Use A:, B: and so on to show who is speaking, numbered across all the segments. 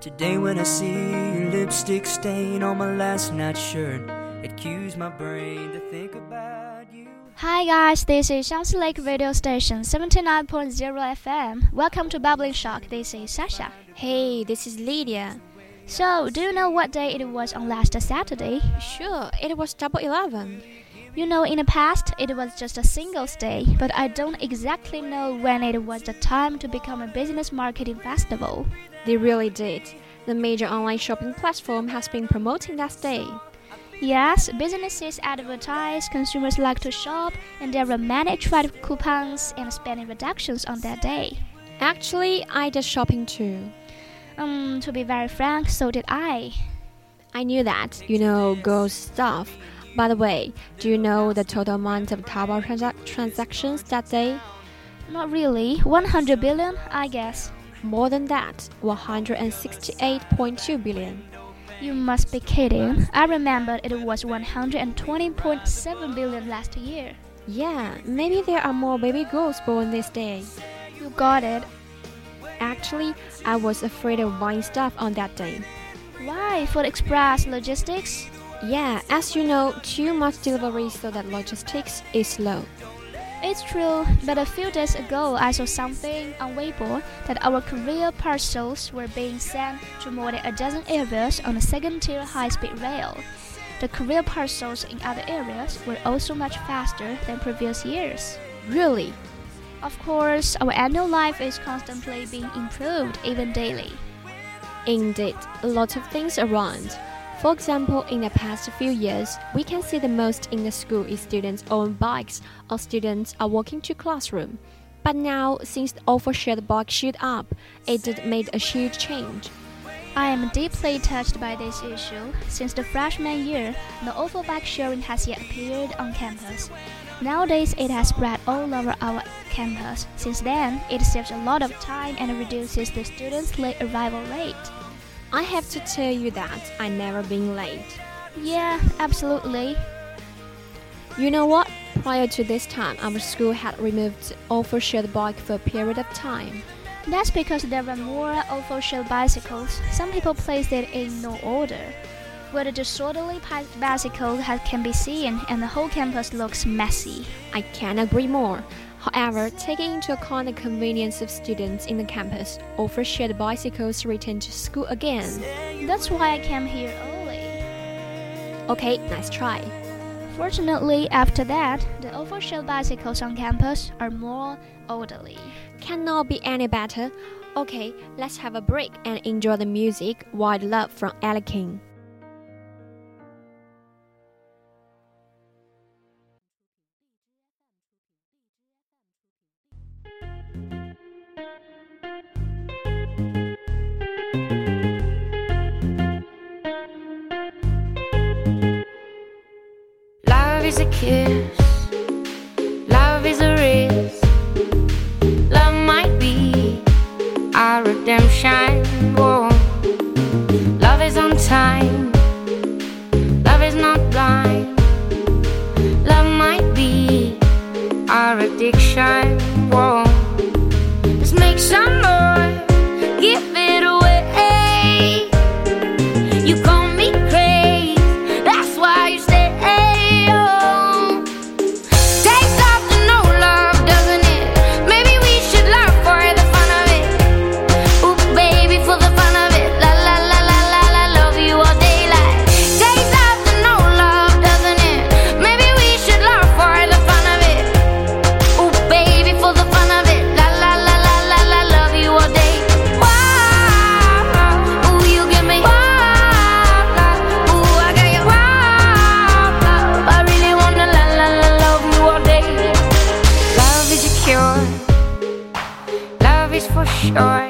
A: Today when I see your lipstick stain on my last night's shirt, it cues my brain to think about you.
B: Hi guys, this is Xiangsi Lake Radio Station 79.0 FM. Welcome to Bubbling Shock. This is Sasha.
C: Hey, this is Lydia.
B: So, do you know what day it was on last Saturday?
C: Sure, it was Double Eleven.
B: You know, in the past, it was just a Singles Day, but I don't exactly know when it was the time to become a business marketing festival.
C: They really did. The major online shopping platform has been promoting that day.
B: Yes, businesses advertise, consumers like to shop, and there are many trade coupons and spending reductions on that day.
C: Actually, I did shopping too.
B: Um, to be very frank, so did I.
C: I knew that, you know, girls stuff. By the way, do you know the total amount of Taobao transa- transactions that day?
B: Not really. 100 billion, I guess.
C: More than that, 168.2 billion.
B: You must be kidding. I remember it was 120.7 billion last year.
C: Yeah, maybe there are more baby girls born this day.
B: You got it.
C: Actually, I was afraid of buying stuff on that day.
B: Why? For express logistics?
C: Yeah, as you know, too much delivery so that logistics is slow.
B: It's true, but a few days ago I saw something on Weibo that our courier parcels were being sent to more than a dozen areas on the second tier high speed rail. The courier parcels in other areas were also much faster than previous years.
C: Really?
B: Of course, our annual life is constantly being improved, even daily.
C: Indeed, a lot of things around. For example, in the past few years, we can see the most in the school is students own bikes or students are walking to classroom. But now, since the ofo shared bike shoot up, it made a huge change.
B: I am deeply touched by this issue. Since the freshman year, no ofo bike sharing has yet appeared on campus. Nowadays, it has spread all over our campus. Since then, it saves a lot of time and reduces the students' late arrival rate.
C: I have to tell you that I never been late.
B: Yeah, absolutely.
C: You know what? Prior to this time, our school had removed ofo shared bike for a period of time.
B: That's because there were more official bicycles. Some people placed it in no order. Where the disorderly bicycle can be seen, and the whole campus looks messy.
C: I can't agree more. However, taking into account the convenience of students in the campus, ofo shared bicycles return to school again.
B: That's why I came here early.
C: Okay, nice try.
B: Fortunately, after that, the ofo shared bicycles on campus are more orderly.
C: Cannot be any better. Okay, let's have a break and enjoy the music Wild Love from Ella
D: redemption. sure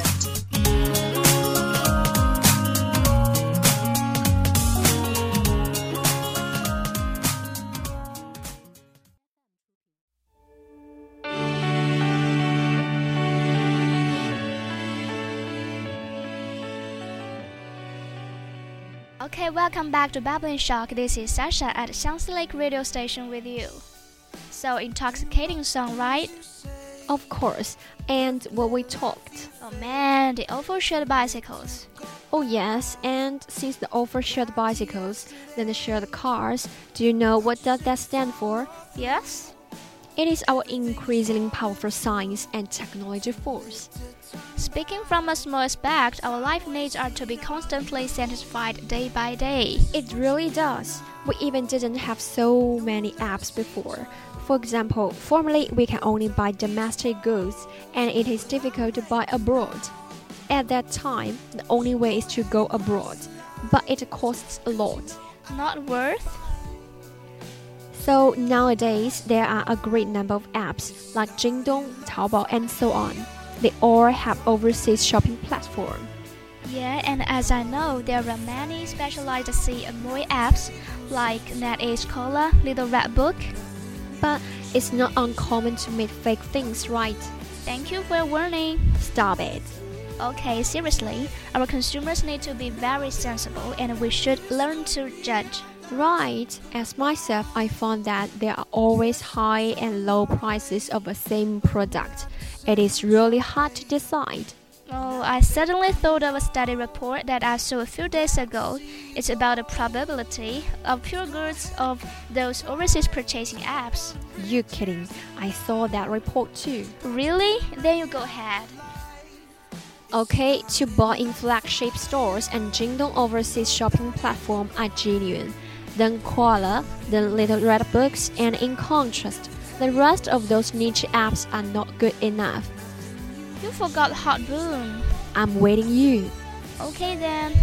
B: Okay, welcome back to Bubbling Shock. This is Sasha at Xiangsi Lake Radio Station with you. So intoxicating song, right?
C: Of course. And what we talked.
B: Oh man, the ofo bicycles.
C: Oh yes, and since the ofo bicycles, then the shared the cars, do you know what does that stand for?
B: Yes?
C: It is our increasingly powerful science and technology force.
B: Speaking from a small aspect, our life needs are to be constantly satisfied day by day.
C: It really does. We even didn't have so many apps before. For example, formerly we can only buy domestic goods and it is difficult to buy abroad. At that time, the only way is to go abroad, but it costs a lot.
B: Not worth?
C: So nowadays, there are a great number of apps like Jingdong, Taobao, and so on. They all have overseas shopping platform.
B: Yeah, and as I know, there are many specialized CMOE apps like NetEase Kaola, Little Red Book.
C: But it's not uncommon to meet fake things, right?
B: Thank you for your warning.
C: Stop it.
B: Okay, seriously, our consumers need to be very sensible and we should learn to judge.
C: Right. As myself, I found that there are always high and low prices of the same product. It is really hard to decide.
B: Oh, I suddenly thought of a study report that I saw a few days ago. It's about the probability of pure goods of those overseas purchasing apps.
C: You kidding? I saw that report too.
B: Really? Then you go ahead.
C: Okay, to buy in flagship stores and Jingdong overseas shopping platform are genuine. Then Koala, then Little Red Books, and in contrast, the rest of those niche apps are not good enough.
B: You forgot Hot Boom.
C: I'm waiting you.
B: Okay then.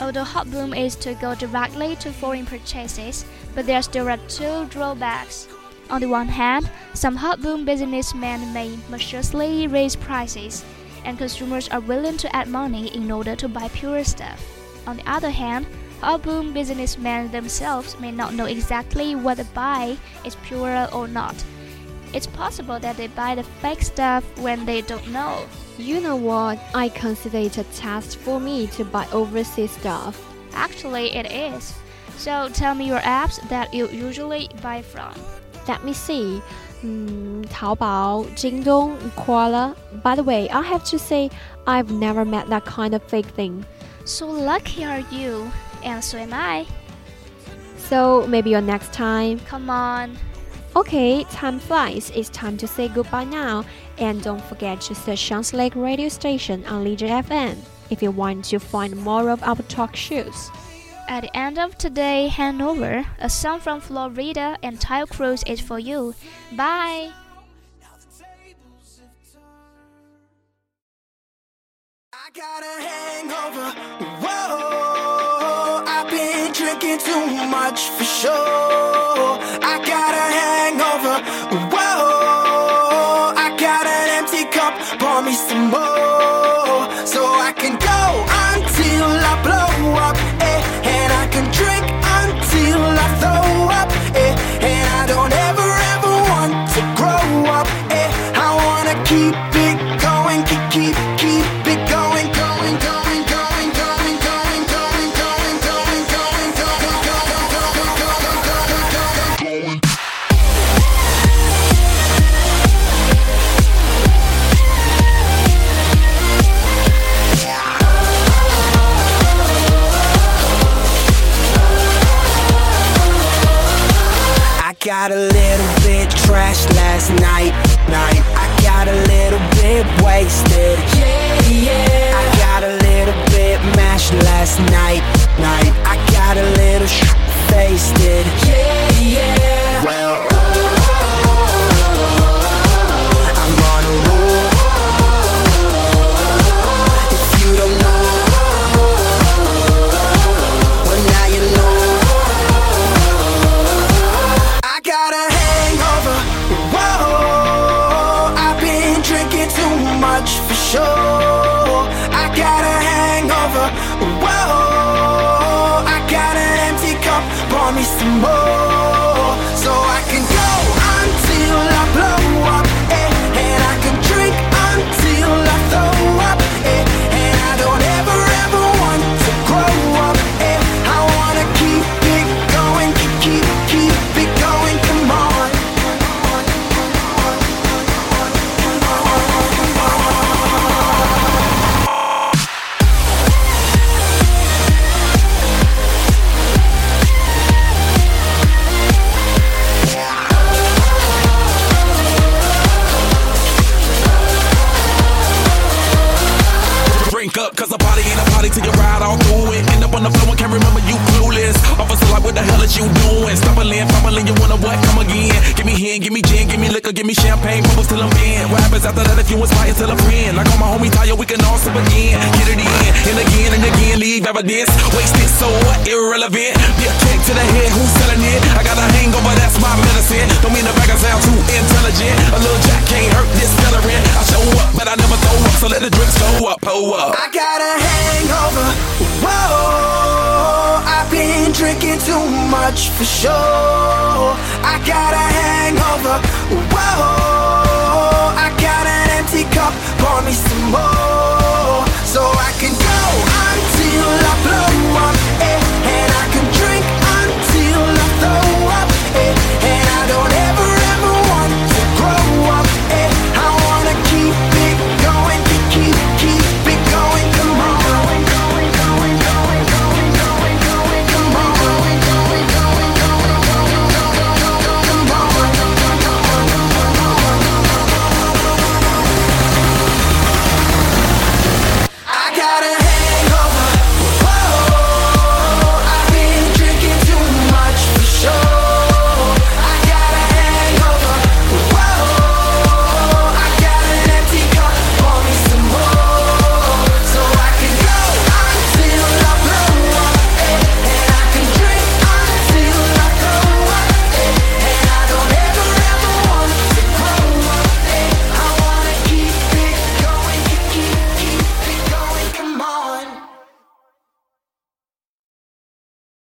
B: Although hot boom is to go directly to foreign purchases, but there still are two drawbacks. On the one hand, some hot boom businessmen may maliciously raise prices, and consumers are willing to add money in order to buy pure stuff. On the other hand, boom businessmen themselves may not know exactly whether buy is pure or not. It's possible that they buy the fake stuff when they don't know.
C: You know what? I consider it a test for me to buy overseas stuff.
B: Actually, it is. So tell me your apps that you usually buy from.
C: Let me see. Mm, Taobao, Jingdong, Kaola. By the way, I have to say, I've never met that kind of fake thing.
B: So lucky are you, and so am I.
C: So maybe your next time.
B: Come on.
C: Okay, time flies. It's time to say goodbye now. And don't forget to search Xiangsi Lake radio station on Lizhi FM if you want to find more of our talk shows.
B: At the end of today handover, a song from Flo Rida and Taio Cruz is for you. Bye.
E: I got a hangover. Drinking too much for sure. I got a hangover. Whoa, I got an empty cup. Pour me some more got a little bit trashed last night, night. I got a little bit wasted. Yeah, yeah. I got a little bit mashed last night, night. I got a little sh- faced it. Yeah, yeah.
F: Inspire till a friend? Like all my homie Taio, we can all sip again. Get it in, and again and again, leave evidence. Wasted, so what? Irrelevant. Be a kick to the head, who's selling it? I got a hangover, that's my medicine. Don't mean the bag I sound too intelligent. A little jack can't hurt this celery. I show up, but I never throw up, so let the drinks go up, pull up.
E: I got a hangover. Whoa, I've been drinking too much for sure. I got a hangover.